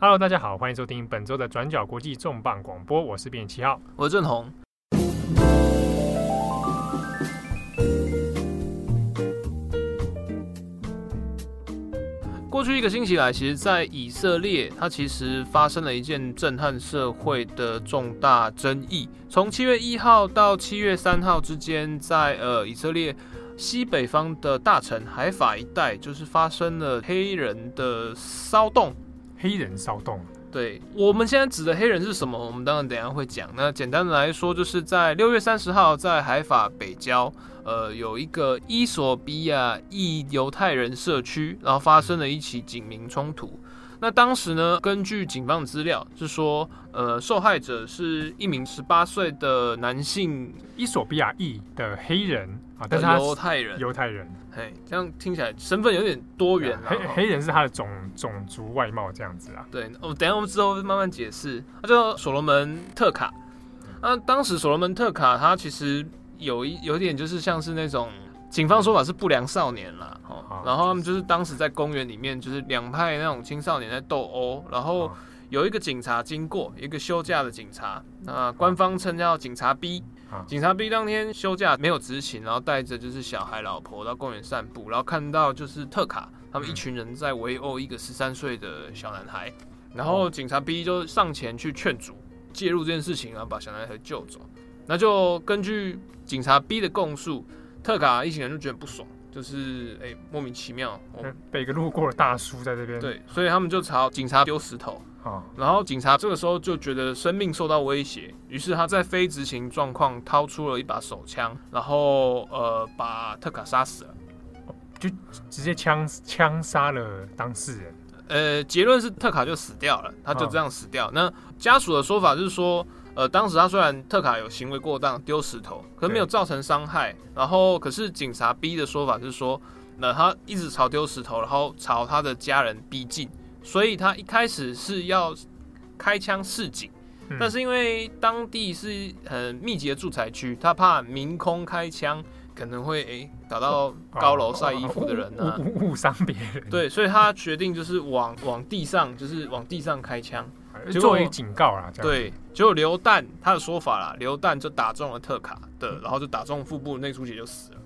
Hello，大家好，欢迎收听本周的转角国际重磅广播，我是编辑七号，我是郑红。过去一个星期来，其实，在以色列，它其实发生了一件震撼社会的重大争议。从七月一号到七月三号之间，在呃以色列西北方的大城海法一带，就是发生了黑人的骚动。黑人骚动，对，我们现在指的黑人是什么？我们当然等下会讲。那简单的来说，就是在六月三十号，在海法北郊，呃，有一个伊索比亚裔犹太人社区，然后发生了一起警民冲突。那当时呢，根据警方的资料是说，呃，受害者是一名十八岁的男性，伊索比亚裔的黑人啊，但是犹太人，犹太人。嘿，这样听起来身份有点多元。啊黑黑人是他的种种族外貌这样子啊。对，哦，等一下我们之后慢慢解释。他叫所罗门特卡。那当时所罗门特卡他其实有一有点就是像是那种。警方说法是不良少年啦，哦，然后他们就是当时在公园里面，就是两派那种青少年在斗殴，然后有一个警察经过，一个休假的警察，那官方称叫警察 B，警察 B 当天休假没有执勤，然后带着就是小孩老婆到公园散步，然后看到就是特卡他们一群人在围殴一个十三岁的小男孩，然后警察 B 就上前去劝阻，介入这件事情，然后把小男孩救走，那就根据警察 B 的供述。特卡一行人就觉得不爽，就是哎、欸、莫名其妙，被一个路过的大叔在这边，对，所以他们就朝警察丢石头，啊，然后警察这个时候就觉得生命受到威胁，于是他在非执行状况掏出了一把手枪，然后呃把特卡杀死了，就直接枪枪杀了当事人，呃，结论是特卡就死掉了，他就这样死掉。啊、那家属的说法是说。呃，当时他虽然特卡有行为过当，丢石头，可是没有造成伤害。然后，可是警察 B 的说法是说，那他一直朝丢石头，然后朝他的家人逼近，所以他一开始是要开枪示警，嗯，但是因为当地是很密集的住宅区，他怕明空开枪可能会诶、欸、打到高楼晒衣服的人呢，啊，误伤别人。对，所以他决定就是往往地上，就是往地上开枪。作为警告啦，对，结果流弹，他的说法啦，流弹就打中了特卡的，然后就打中腹部内出血就死了。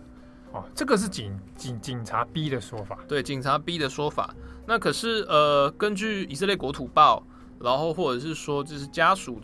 哦，这个是警警警察 B 的说法，对，警察 B 的说法。那可是呃，根据以色列国土报，然后或者是说就是家属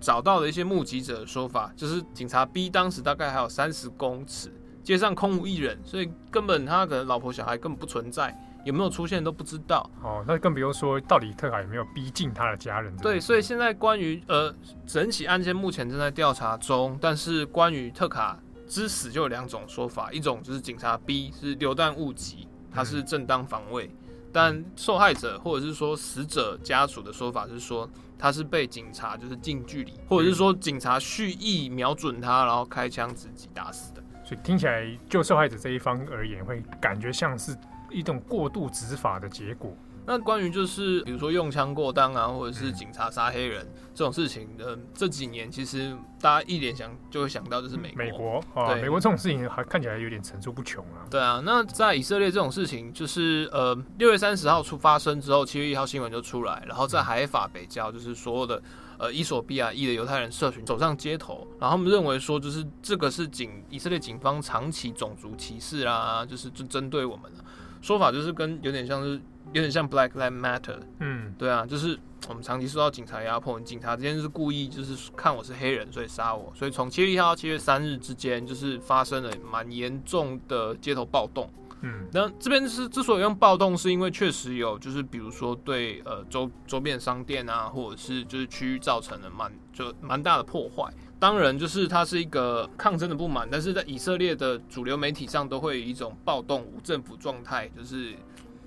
找到的一些目击者的说法，就是警察 B 当时大概还有三十公尺，街上空无一人，所以根本他可能老婆小孩根本不存在。有没有出现都不知道哦，那更不用说到底特卡有没有逼近他的家人。对，所以现在关于呃整起案件目前正在调查中，但是关于特卡之死就有两种说法，一种就是警察 B 是流弹误击，他是正当防卫，嗯，但受害者或者是说死者家属的说法是说他是被警察就是近距离，或者是说警察蓄意瞄准他，然后开枪自己打死的。所以听起来就受害者这一方而言，会感觉像是。一种过度执法的结果。那关于就是比如说用枪过当啊，或者是警察杀黑人、嗯、这种事情，呃，这几年其实大家一联想就会想到就是美国。美国啊，美国这种事情还看起来有点层出不穷啊。对啊，那在以色列这种事情，就是呃六月三十号出发生之后，七月一号新闻就出来，然后在海法北郊，就是所有的呃伊索比亚裔的犹太人社群走上街头，然后他们认为说，就是这个是警以色列警方长期种族歧视啊，就是就针对我们了。说法就是跟有点像是有点像 Black Lives Matter，嗯，对啊，就是我们长期受到警察压迫，警察今天是故意就是看我是黑人，所以杀我，所以从七月一号到七月三日之间，就是发生了蛮严重的街头暴动，嗯，那这边是之所以用暴动，是因为确实有就是比如说对呃周周边商店啊，或者是就是区域造成了蛮就蛮大的破坏。当然，就是它是一个抗争的不满，但是在以色列的主流媒体上都会有一种暴动无政府状态，就是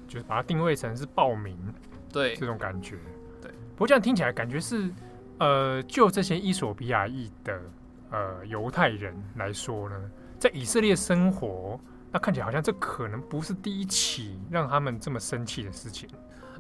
就是把它定位成是暴民，对这种感觉。对，不过这样听起来感觉是，呃，就这些伊索比亚裔的呃犹太人来说呢，在以色列生活，那看起来好像这可能不是第一起让他们这么生气的事情。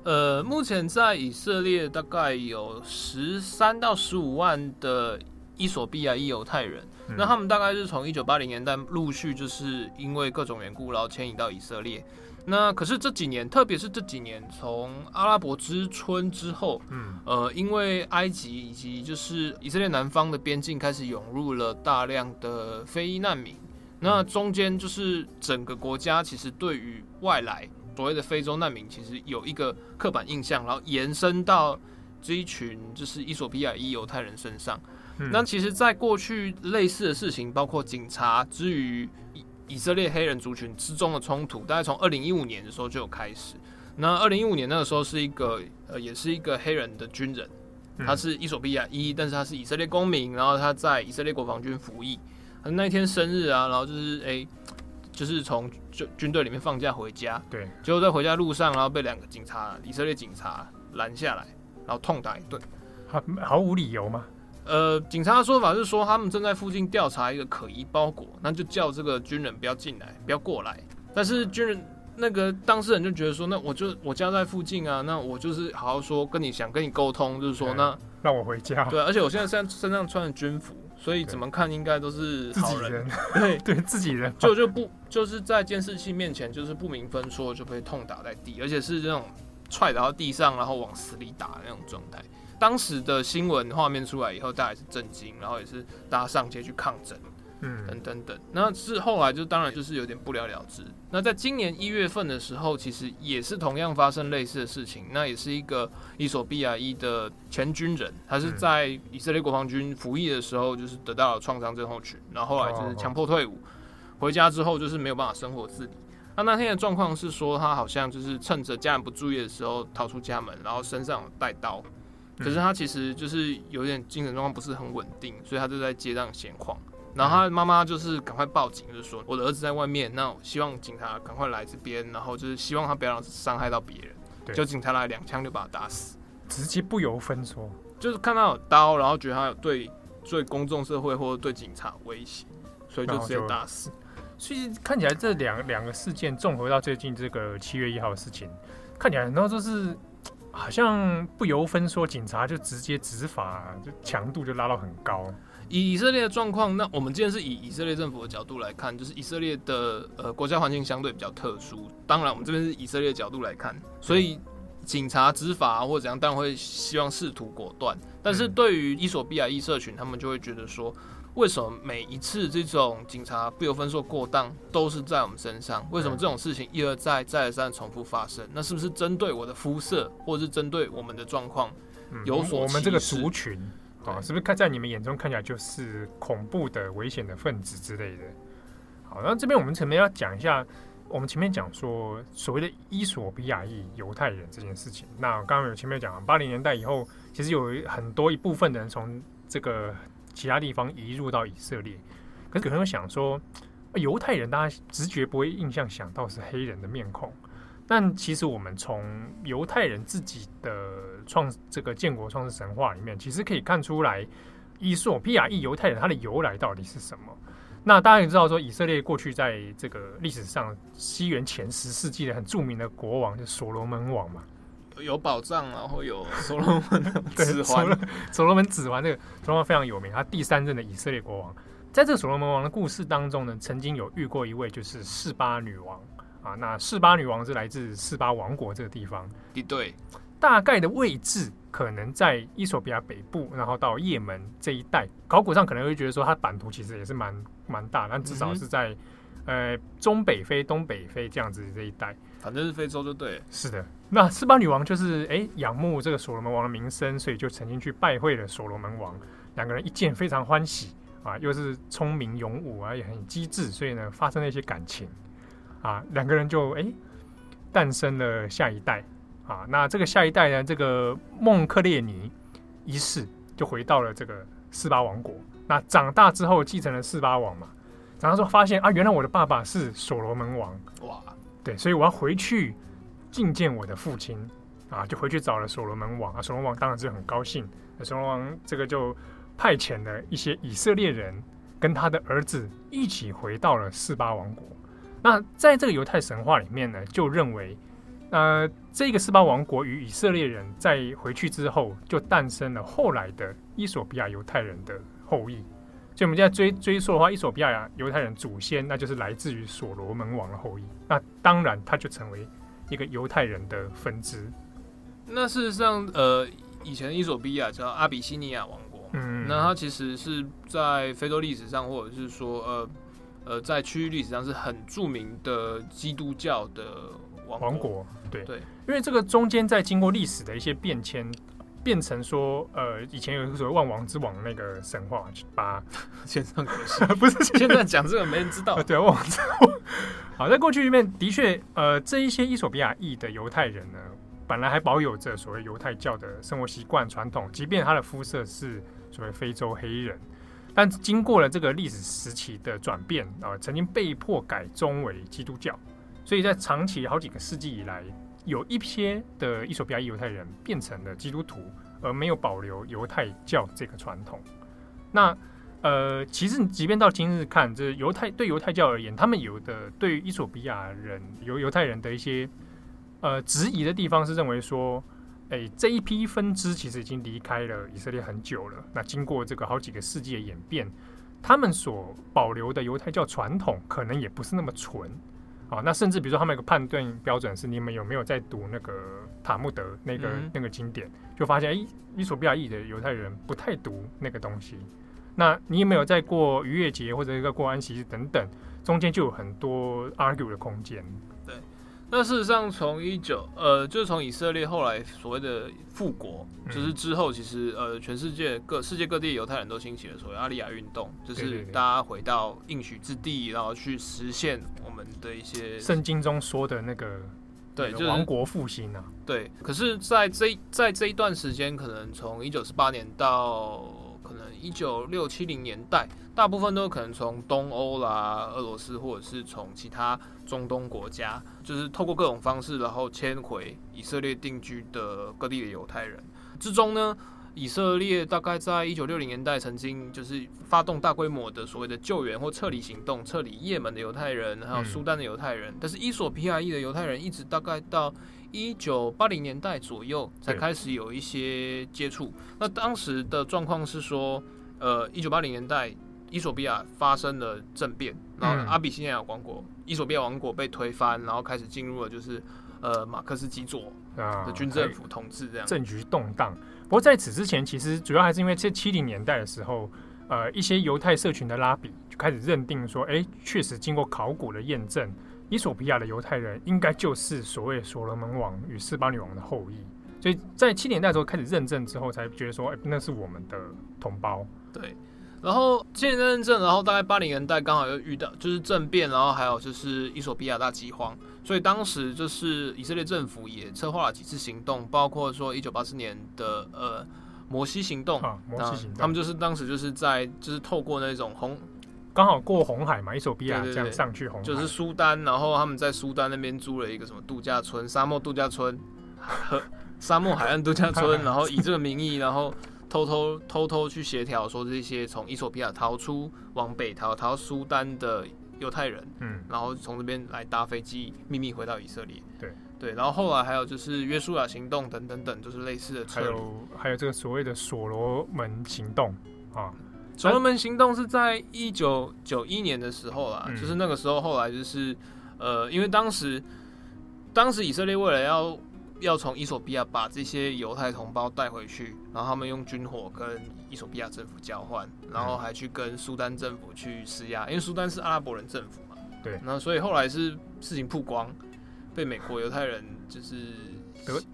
呃，目前在以色列大概有十三到十五万的。伊索比亚裔犹太人，那他们大概是从一九八零年代陆续就是因为各种缘故，然后迁移到以色列。那可是这几年，特别是这几年，从阿拉伯之春之后，嗯，呃，因为埃及以及就是以色列南方的边境开始涌入了大量的非裔难民，那中间就是整个国家其实对于外来所谓的非洲难民，其实有一个刻板印象，然后延伸到这一群就是伊索比亚裔犹太人身上。嗯、那其实，在过去类似的事情，包括警察之于。以以色列黑人族群之中的冲突，大概从二零一五年的时候就有开始。那二零一五年那个时候是一个呃，也是一个黑人的军人，他是伊索比亚裔，但是他是以色列公民，然后他在以色列国防军服役。他那一天生日啊，然后就是诶、欸，就是从军军队里面放假回家，对，结果在回家路上，然后被两个警察，以色列警察拦下来，然后痛打一顿，毫毫无理由吗？呃，警察的说法是说，他们正在附近调查一个可疑包裹，那就叫这个军人不要进来，不要过来。但是军人那个当事人就觉得说，那我就我家在附近啊，那我就是好好说，跟你想跟你沟通，就是说那让我回家。对，而且我现在身身上穿着军服，所以怎么看应该都是自己人。对。对，自己人。就就不就是在监视器面前就是不明分说就被痛打在地，而且是那种踹倒到地上，然后往死里打的那种状态。当时的新闻画面出来以后，大家也是震惊，然后也是大家上街去抗争，嗯，等等等。那是后来就当然就是有点不了了之。那在今年一月份的时候，其实也是同样发生类似的事情。那也是一个伊索比亚裔的前军人，他是在以色列国防军服役的时候，就是得到了创伤症候群，然后后来就是强迫退伍，回家之后就是没有办法生活自理。那那天的状况是说，他好像就是趁着家人不注意的时候逃出家门，然后身上有带刀。可是他其实就是有点精神状况不是很稳定，所以他就在街上闲晃。然后他妈妈就是赶快报警，就是说我的儿子在外面，那我希望警察赶快来这边，然后就是希望他不要让伤害到别人。对，就警察来两枪就把他打死，直接不由分说，就是看到有刀，然后觉得他有对对公众社会或者对警察威胁，所以就直接打死。所以看起来这两两个事件综合到最近这个七月一号的事情，看起来很多都是。好像不由分说，警察就直接执法，就强度就拉到很高。以以色列的状况，那我们今天是以以色列政府的角度来看，就是以色列的呃国家环境相对比较特殊。当然，我们这边是以色列的角度来看，所以警察执法或者怎样，当然会希望试图果断。但是对于伊索比亚裔社群，他们就会觉得说。为什么每一次这种警察不由分说过当都是在我们身上？为什么这种事情一而再、再而三重复发生？那是不是针对我的肤色，或者是针对我们的状况有所、嗯？我们这个族群啊，是不是看在你们眼中看起来就是恐怖的、危险的分子之类的？好，那这边我们前面要讲一下，我们前面讲说所谓的伊索比亚裔犹太人这件事情。那刚刚有前面讲，八零年代以后，其实有很多一部分的人从这个。其他地方移入到以色列，可是可能会想说，犹太人大家直觉不会印象想到是黑人的面孔，但其实我们从犹太人自己的创这个建国创世神话里面，其实可以看出来，伊索比亚裔犹太人他的由来到底是什么？那大家也知道说，以色列过去在这个历史上，西元前十世纪的很著名的国王就是所罗门王嘛。有宝藏，然后有所罗门指环。所罗门指环这个所罗门非常有名，他第三任的以色列国王。在这个所罗门王的故事当中呢，曾经有遇过一位就是示巴女王啊。那示巴女王是来自示巴王国这个地方，对，大概的位置可能在伊索比亚北部，然后到也门这一带。考古上可能会觉得说，它版图其实也是蛮蛮大，但至少是在、嗯、呃中北非、东北非这样子这一带。反正是非洲就对，是的。那示巴女王就是哎、欸、仰慕这个所罗门王的名声，所以就曾经去拜会了所罗门王。两个人一见非常欢喜啊，又是聪明勇武啊，也很机智，所以呢发生了一些感情啊。两个人就哎诞、欸、生了下一代啊。那这个下一代呢，这个孟克列尼一世就回到了这个四八王国。那长大之后继承了四八王嘛，长大之后发现啊，原来我的爸爸是所罗门王哇。对，所以我要回去觐见我的父亲啊，就回去找了所罗门王啊。所罗门王当然是很高兴，所罗门王这个就派遣了一些以色列人跟他的儿子一起回到了四八王国。那在这个犹太神话里面呢，就认为呃，这个斯巴王国与以色列人在回去之后，就诞生了后来的伊索比亚犹太人的后裔。所以我们现在追追溯的话，伊索比亚犹太人祖先那就是来自于所罗门王的后裔，那当然他就成为一个犹太人的分支。那事实上，呃，以前伊索比亚叫阿比西尼亚王国，嗯，那它其实是在非洲历史上，或者是说，呃呃，在区域历史上是很著名的基督教的王国。王国对对，因为这个中间在经过历史的一些变迁。变成说，呃，以前有一个所谓万王之王那个神话，把 线上可惜 不是现在讲这个没人知道。对，万王之王。好，在过去里面的确，呃，这一些伊索比亚裔的犹太人呢，本来还保有着所谓犹太教的生活习惯传统，即便他的肤色是所谓非洲黑人，但经过了这个历史时期的转变啊、呃，曾经被迫改宗为基督教，所以在长期好几个世纪以来。有一些的伊索比亚犹太人变成了基督徒，而没有保留犹太教这个传统。那呃，其实即便到今日看，这犹太对犹太教而言，他们有的对伊索比亚人犹犹太人的一些呃质疑的地方，是认为说，哎、欸，这一批分支其实已经离开了以色列很久了。那经过这个好几个世纪的演变，他们所保留的犹太教传统，可能也不是那么纯。啊，那甚至比如说，他们有个判断标准是你们有没有在读那个塔木德那个、嗯、那个经典，就发现哎，伊索比亚裔的犹太人不太读那个东西。那你有没有在过逾越节或者一个过安息日等等，中间就有很多 argue 的空间。那事实上，从一九呃，就是从以色列后来所谓的复国，就是之后，其实呃，全世界各世界各地犹太人都兴起了所谓阿利亚运动，就是大家回到应许之地，然后去实现我们的一些圣经中说的那个对，就是王国复兴啊。对，可是在这在这一段时间，可能从一九四八年到可能一九六七零年代。大部分都可能从东欧啦、俄罗斯，或者是从其他中东国家，就是透过各种方式，然后迁回以色列定居的各地的犹太人之中呢，以色列大概在一九六零年代曾经就是发动大规模的所谓的救援或撤离行动，撤离也门的犹太人，还有苏丹的犹太人。但是伊索皮亚裔的犹太人一直大概到一九八零年代左右才开始有一些接触。那当时的状况是说，呃，一九八零年代。伊索比亚发生了政变，然后阿比西尼亚王国、伊索比亚王国被推翻，然后开始进入了就是呃马克思基佐的军政府统治，这样政局动荡。不过在此之前，其实主要还是因为这七零年代的时候，呃，一些犹太社群的拉比就开始认定说，哎，确实经过考古的验证，伊索比亚的犹太人应该就是所谓所罗门王与斯巴女王的后裔。所以在七零年代的时候开始认证之后，才觉得说，哎，那是我们的同胞。对。然后七年认证，然后大概八零年代刚好又遇到就是政变，然后还有就是伊索比亚大饥荒，所以当时就是以色列政府也策划了几次行动，包括说一九八四年的呃摩西行动，啊，摩西行动，他们就是当时就是在就是透过那种红刚好过红海嘛，伊索比亚这样上去红海，就是苏丹，然后他们在苏丹那边租了一个什么度假村，沙漠度假村和 沙漠海岸度假村，然后以这个名义，然后。偷偷偷偷去协调，说这些从伊索比亚逃出往北逃逃苏丹的犹太人，嗯，然后从这边来搭飞机秘密回到以色列，对。对，然后后来还有就是约书亚行动等等等，就是类似的，还有还有这个所谓的所罗门行动啊，所罗门行动是在一九九一年的时候啦，嗯，就是那个时候后来就是呃，因为当时当时以色列为了要要从伊索比亚把这些犹太同胞带回去，然后他们用军火跟伊索比亚政府交换，然后还去跟苏丹政府去施压，因为苏丹是阿拉伯人政府嘛。对。那所以后来是事情曝光，被美国犹太人就是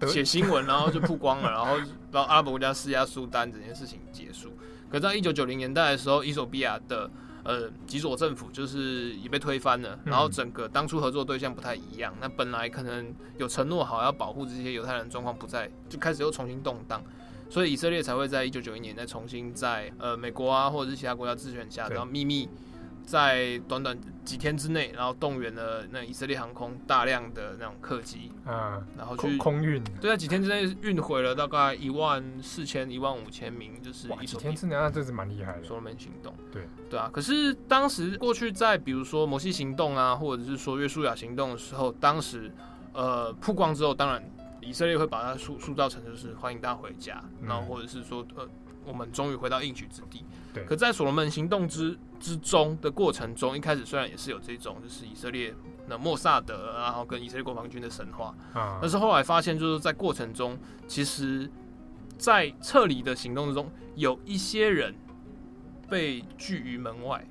写新闻，然后就曝光了，然后然后阿拉伯国家施压苏丹，整件事情结束。可在一九九零年代的时候，伊索比亚的。呃，基佐政府就是也被推翻了，然后整个当初合作对象不太一样。嗯、那本来可能有承诺好要保护这些犹太人，状况不在，就开始又重新动荡，所以以色列才会在一九九一年再重新在呃美国啊或者是其他国家支援下，然后秘密。在短短几天之内，然后动员了那以色列航空大量的那种客机，啊，然后去空运，对，在几天之内运回了大概一万四千、一万五千名，就是哇，几天之内那真是蛮厉害的。所罗门行动，对对啊。可是当时过去在比如说摩西行动啊，或者是说约书亚行动的时候，当时呃曝光之后，当然以色列会把它塑塑造成就是欢迎大家回家，嗯、然后或者是说呃。我们终于回到应许之地。对。可在所罗门行动之之中的过程中，一开始虽然也是有这种就是以色列那莫萨德，然后跟以色列国防军的神话啊，但是后来发现就是在过程中，其实，在撤离的行动之中，有一些人被拒于门外。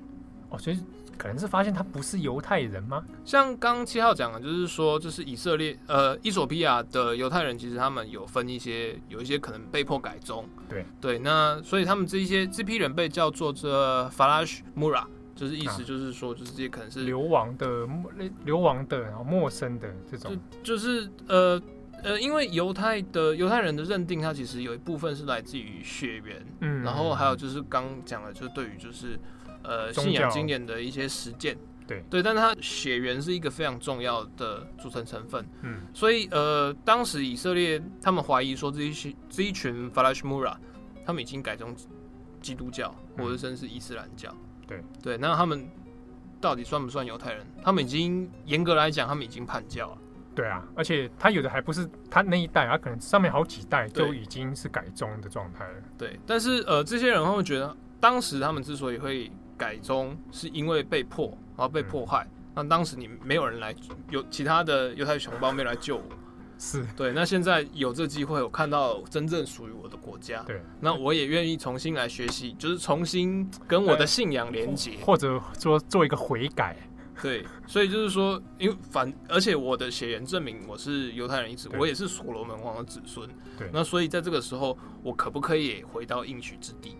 哦，所以。可能是发现他不是犹太人吗？像刚刚七号讲的，就是说，就是以色列呃，伊索比亚的犹太人，其实他们有分一些，有一些可能被迫改宗。对对，那所以他们这一些这批人被叫做这 Falash Mura，就是意思就是说，就是这些可能是流亡的、流亡的，然后陌生的这种。就就是呃呃，因为犹太的犹太人的认定，它其实有一部分是来自于血缘，嗯，然后还有就是刚讲的，就是对于就是。呃，信仰经典的一些实践，对。对，但是它血缘是一个非常重要的组成成分，嗯，所以呃，当时以色列他们怀疑说这一群这一群 Falash Mura，他们已经改宗基督教或者甚至是伊斯兰教，嗯、对。对，那他们到底算不算犹太人？他们已经严格来讲，他们已经叛教了，对啊，而且他有的还不是他那一代，他可能上面好几代就已经是改宗的状态了，对，但是呃，这些人他们觉得，当时他们之所以会改宗是因为被迫，然后被迫害。那、嗯、当时你没有人来，有其他的犹太同胞没有来救我，是对。那现在有这机会，我看到真正属于我的国家，对。那我也愿意重新来学习，就是重新跟我的信仰连接，或者说做一个悔改。对，所以就是说，因为反，而且我的血缘证明我是犹太人一族，我也是所罗门王的子孙。对。那所以在这个时候，我可不可以回到应许之地？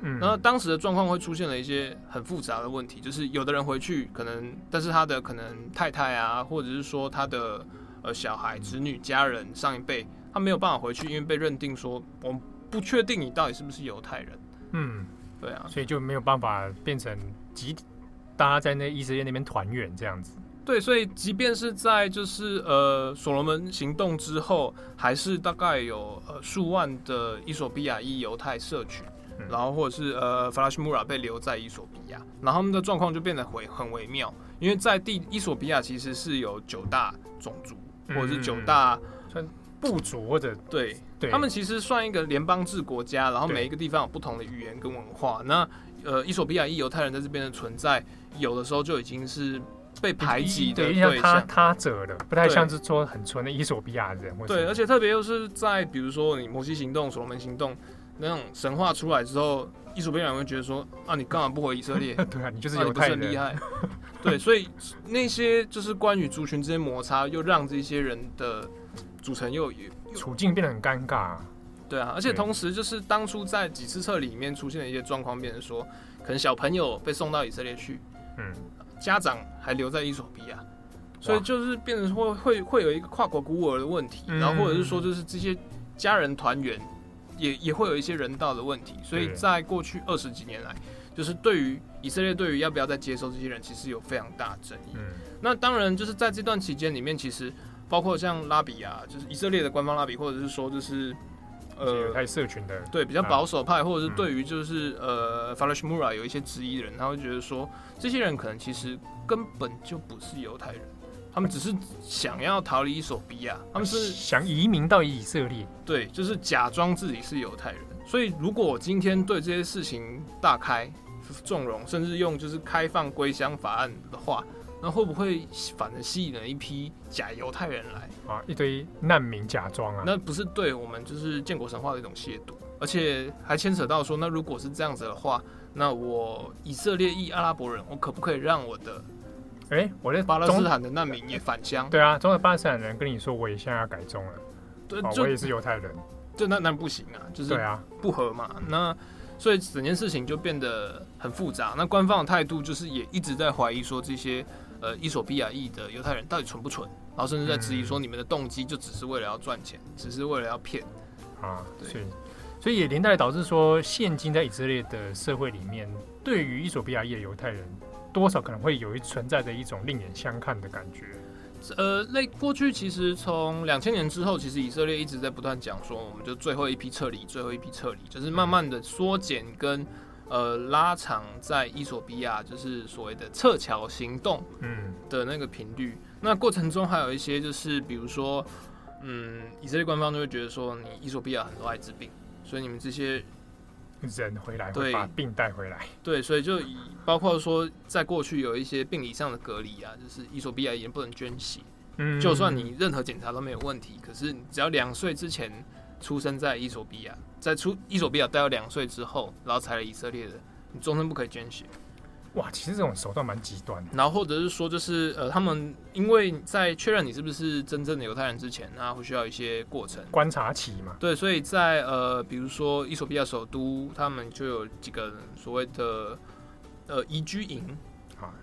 嗯，那当时的状况会出现了一些很复杂的问题，就是有的人回去可能，但是他的可能太太啊，或者是说他的呃小孩、子女、家人上一辈，他没有办法回去，因为被认定说我们不确定你到底是不是犹太人。嗯，对啊，所以就没有办法变成集体，大家在那以色列那边团圆这样子。对，所以即便是在就是呃所罗门行动之后，还是大概有呃数万的伊索比亚裔犹太社群。然后或者是呃，法拉什穆拉被留在伊索比亚，然后他们的状况就变得很很微妙，因为在地伊索比亚其实是有九大种族，或者是九大算部族，或者对对，他们其实算一个联邦制国家，然后每一个地方有不同的语言跟文化。那呃，伊索比亚裔犹太人在这边的存在，有的时候就已经是被排挤的对象，他他者的，不太像是说很纯的伊索比亚人。对，而且特别又是在比如说你摩西行动、所罗门行动。那种神话出来之后，衣索比亚人会觉得说：“啊，你干嘛不回以色列？对啊，你就是犹太人，很厉害。”对，所以那些就是关于族群之间摩擦，又让这些人的组成又有处境变得很尴尬。对啊，而且同时就是当初在几次册里面出现的一些状况，变成说，可能小朋友被送到以色列去，嗯，家长还留在伊索比亚，所以就是变成会会会有一个跨国孤儿的问题，然后或者是说，就是这些家人团圆。也也会有一些人道的问题，所以在过去二十几年来，就是对于以色列对于要不要再接收这些人，其实有非常大的争议。嗯，那当然就是在这段期间里面，其实包括像拉比啊，就是以色列的官方拉比，或者是说就是呃，太社群的对比较保守派，或者是对于就是呃，Falash Mura 有一些质疑的人，他会觉得说，这些人可能其实根本就不是犹太人。他们只是想要逃离衣索比亚，他们是想移民到以色列，对，就是假装自己是犹太人。所以，如果我今天对这些事情大开 纵容，甚至用就是开放归乡法案的话，那会不会反而吸引了一批假犹太人来啊？一堆难民假装啊？那不是对我们就是建国神话的一种亵渎，而且还牵扯到说，那如果是这样子的话，那我以色列裔阿拉伯人，我可不可以让我的？哎、欸，我在巴勒斯坦的难民也返乡。对啊，中的巴勒斯坦人跟你说，我也现在要改宗了。对，哦、我也是犹太人。这那那不行啊，就是对啊，不合嘛。那所以整件事情就变得很复杂。那官方的态度就是也一直在怀疑说，这些呃伊索比亚裔的犹太人到底纯不纯，然后甚至在质疑说，你们的动机就只是为了要赚钱，只是为了要骗啊。对，所以也连带导致说，现今在以色列的社会里面，对于伊索比亚裔的犹太人。多少可能会有一存在着一种另眼相看的感觉。呃，那过去其实从两千年之后，其实以色列一直在不断讲说，我们就最后一批撤离，最后一批撤离，就是慢慢的缩减跟呃拉长在伊索比亚就是所谓的撤侨行动嗯的那个频率。嗯、那过程中还有一些就是比如说嗯以色列官方就会觉得说，你伊索比亚很多艾滋病，所以你们这些。人回来，对，会把病带回来。对，所以就以包括说，在过去有一些病理上的隔离啊，就是伊索比亚也不能捐血。嗯，就算你任何检查都没有问题，可是你只要两岁之前出生在伊索比亚，在出伊索比亚待到两岁之后，然后才来以色列的，你终身不可以捐血。哇，其实这种手段蛮极端的。然后或者是说，就是呃，他们因为在确认你是不是真正的犹太人之前，那会需要一些过程观察期嘛？对，所以在呃，比如说伊索比亚首都，他们就有几个所谓的呃移居营。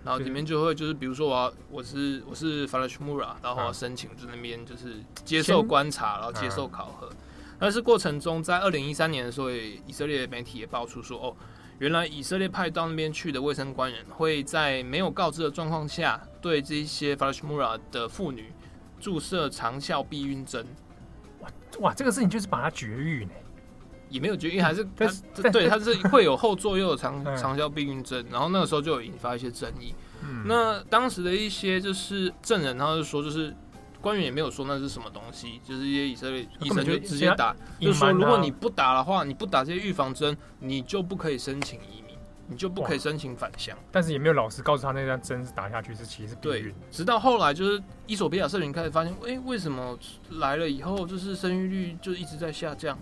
然后里面就会就是，比如说我要我是我是 Falashmura，然后我要申请在那边就是接受观察，然后接受考核。但是过程中，在二零一三年的时候，以色列媒体也爆出说，哦，原来以色列派到那边去的卫生官员会在没有告知的状况下，对这些 Falashmura 的妇女注射长效避孕针。哇哇，这个事情就是把它绝育呢。也没有绝育，还是 它对它是会有后作用的长 长效避孕针，然后那个时候就有引发一些争议。嗯、那当时的一些就是证人，他就说，就是官员也没有说那是什么东西，就是一些以色列医生就直接打，就说如果你不打的话，你不打这些预防针，你就不可以申请移民，你就不可以申请返乡。但是也没有老师告诉他那张针是打下去是其实是避孕。对，直到后来就是伊索比亚社群开始发现，哎、欸，为什么来了以后就是生育率就一直在下降？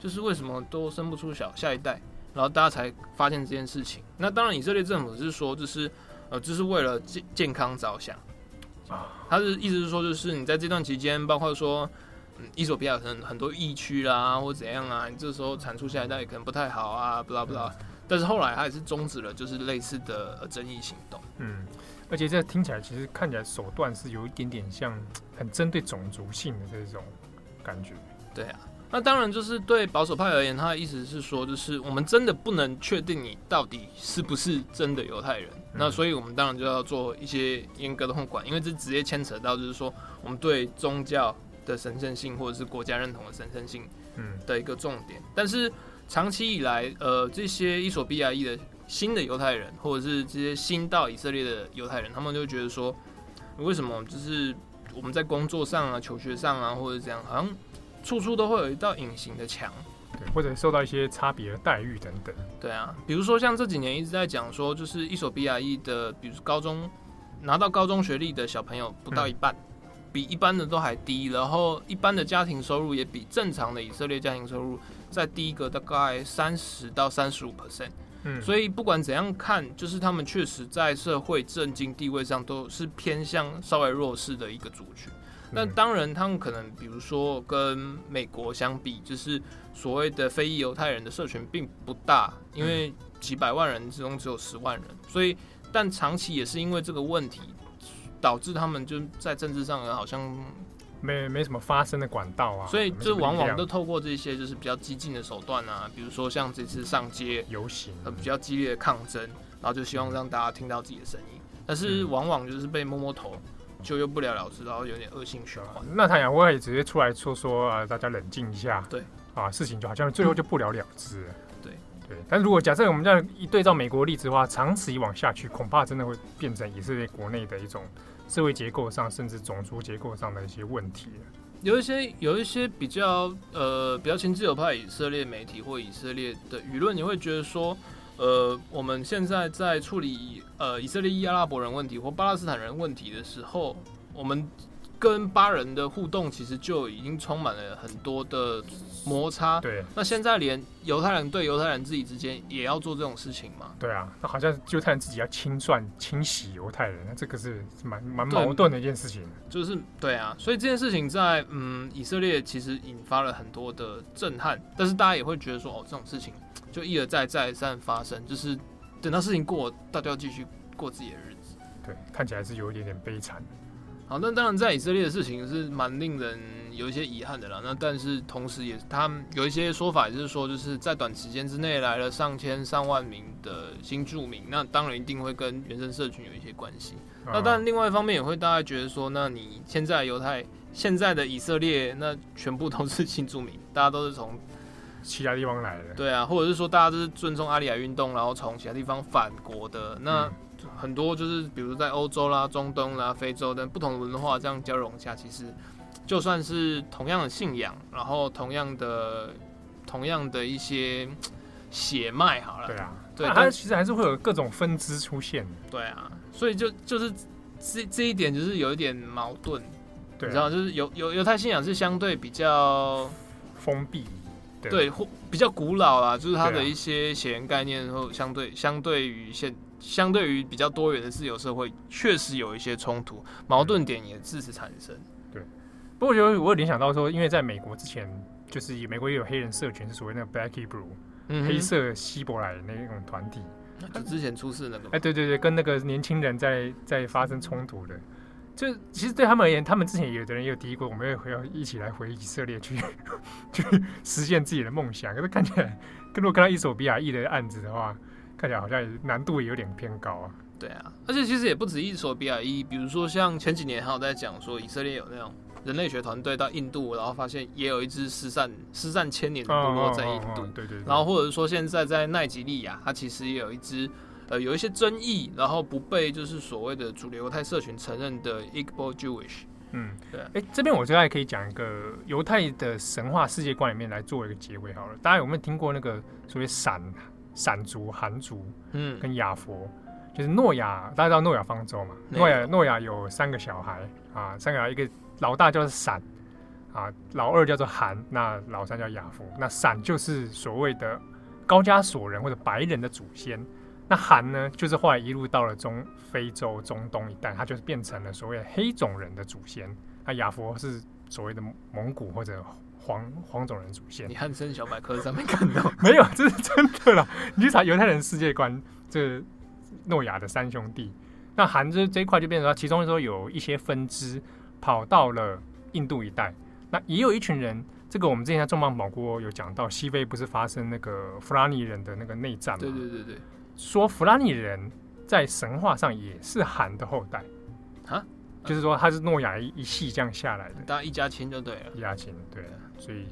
就是为什么都生不出小下一代，然后大家才发现这件事情。那当然，以色列政府是说，就是呃，就是为了健健康着想啊。他是意思是说，就是你在这段期间，包括说，嗯，伊索比亚可能很多疫区啦，或怎样啊，你这时候产出下一代可能不太好啊，不知道不知道。但是后来他也是终止了，就是类似的争议行动。嗯，而且这听起来其实看起来手段是有一点点像很针对种族性的这种感觉。对啊。那当然，就是对保守派而言，他的意思是说，就是我们真的不能确定你到底是不是真的犹太人。嗯、那所以，我们当然就要做一些严格的控管，因为这直接牵扯到，就是说我们对宗教的神圣性或者是国家认同的神圣性，嗯，的一个重点。嗯、但是长期以来，呃，这些伊索比亚裔的新的犹太人，或者是这些新到以色列的犹太人，他们就觉得说，为什么就是我们在工作上啊、求学上啊，或者怎样，好像。处处都会有一道隐形的墙，对，或者受到一些差别的待遇等等。对啊，比如说像这几年一直在讲说，就是伊索比亚裔的，比如高中拿到高中学历的小朋友不到一半，嗯、比一般的都还低。然后一般的家庭收入也比正常的以色列家庭收入再低个大概三十到三十五 percent。嗯，所以不管怎样看，就是他们确实在社会政经地位上都是偏向稍微弱势的一个族群。那当然，他们可能比如说跟美国相比，就是所谓的非裔犹太人的社群并不大，因为几百万人之中只有十万人，所以但长期也是因为这个问题，导致他们就在政治上好像没没什么发声的管道啊，所以就往往都透过这些就是比较激进的手段啊，比如说像这次上街游行，和比较激烈的抗争，然后就希望让大家听到自己的声音，但是往往就是被摸摸头。就又不了了之，然后有点恶性循环。那他也会直接出来说说啊，大家冷静一下。对啊，事情就好像最后就不了了之了。对对，但如果假设我们这样一对照美国例子的话，长此以往下去，恐怕真的会变成以色列国内的一种社会结构上，甚至种族结构上的一些问题。有一些有一些比较呃比较亲自由派以色列媒体或以色列的舆论，你会觉得说。呃，我们现在在处理呃以色列裔阿拉伯人问题或巴勒斯坦人问题的时候，我们跟巴人的互动其实就已经充满了很多的摩擦。对，那现在连犹太人对犹太人自己之间也要做这种事情吗？对啊，那好像犹太人自己要清算、清洗犹太人，那这个是蛮蛮矛盾的一件事情。就是对啊，所以这件事情在嗯以色列其实引发了很多的震撼，但是大家也会觉得说，哦，这种事情。就一而再，再而三发生，就是等到事情过，大家要继续过自己的日子。对，看起来是有一点点悲惨。好，那当然在以色列的事情是蛮令人有一些遗憾的啦。那但是同时也，他们有一些说法，也就是说，就是在短时间之内来了上千上万名的新住民，那当然一定会跟原生社群有一些关系。啊、那当然另外一方面也会大家觉得说，那你现在犹太现在的以色列，那全部都是新住民，大家都是从。其他地方来的，对啊，或者是说大家都是尊重阿里亚运动，然后从其他地方返国的，那很多就是比如在欧洲啦、中东啦、非洲等不同的文化这样交融下，其实就算是同样的信仰，然后同样的同样的一些血脉好了。对啊，对，它其实还是会有各种分支出现。对啊，所以就就是这这一点就是有一点矛盾，对啊，你知道，就是犹犹犹太信仰是相对比较封闭，对，或比较古老啦，就是它的一些血缘概念，然后相对相对于现相对于比较多元的自由社会，确实有一些冲突，矛盾点也自此产生。对，不过我觉得我有联想到说，因为在美国之前，就是美国也有黑人社群，是所谓那个 Black Hebrew，嗯，黑色希伯来那种团体，就之前出事那个，哎，欸，对对对，跟那个年轻人在在发生冲突的。就其实对他们而言，他们之前有的人也有提过，我们要要一起来回以色列去，去实现自己的梦想。可是看起来，跟如果看到伊索比亚裔的案子的话，看起来好像难度也有点偏高啊。对啊，而且其实也不止一所比亚裔，比如说像前几年还有在讲说，以色列有那种人类学团队到印度，然后发现也有一支失散失散千年的部落在印度。对对。然后或者说现在在奈及利亚，它其实也有一支。呃，有一些争议，然后不被就是所谓的主流犹太社群承认的 Igbo Jewish，嗯，对，哎，这边我觉得还可以讲一个犹太的神话世界观里面来做一个结尾好了。大家有没有听过那个所谓闪闪族、韩族，嗯，跟亚佛，就是诺亚，大家知道诺亚方舟嘛？诺亚诺亚有三个小孩啊，三个小孩，一个老大叫做闪啊，老二叫做韩，那老三叫亚佛。那闪就是所谓的高加索人或者白人的祖先。那韩呢，就是后来一路到了中非洲、中东一带，他就是变成了所谓黑种人的祖先。那亚佛是所谓的蒙古或者黄黄种人祖先。你汉森小百科上面看到 没有？这是真的啦。你去查犹太人世界观，这诺亚的三兄弟，那韩这这一块就变成说，其中说有一些分支跑到了印度一带。那也有一群人，这个我们之前在重磅宝锅有讲到，西非不是发生那个弗拉尼人的那个内战吗？对对对对。说弗拉尼人在神话上也是韩的后代啊，就是说他是诺亚一系这样下来的，大家一家亲就对了，一家亲对，所以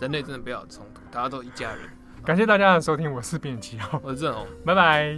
人类真的不要冲突，大家都一家人。感谢大家的收听，我是编辑七号，我是郑红，拜拜。